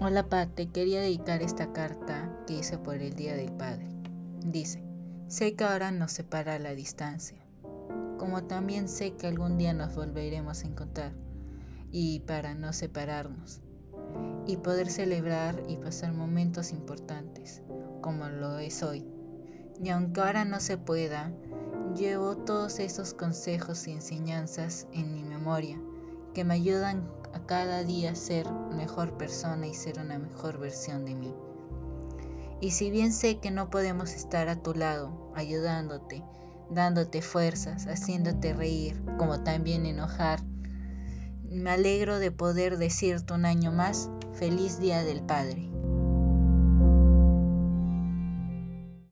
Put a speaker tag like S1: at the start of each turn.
S1: Hola Pa, te quería dedicar esta carta que hice por el Día del Padre. Dice, sé que ahora nos separa la distancia, como también sé que algún día nos volveremos a encontrar, y para no separarnos, y poder celebrar y pasar momentos importantes, como lo es hoy. Y aunque ahora no se pueda, llevo todos esos consejos y enseñanzas en mi memoria que me ayudan a cada día ser mejor persona y ser una mejor versión de mí. Y si bien sé que no podemos estar a tu lado, ayudándote, dándote fuerzas, haciéndote reír, como también enojar, me alegro de poder decirte un año más, feliz Día del Padre.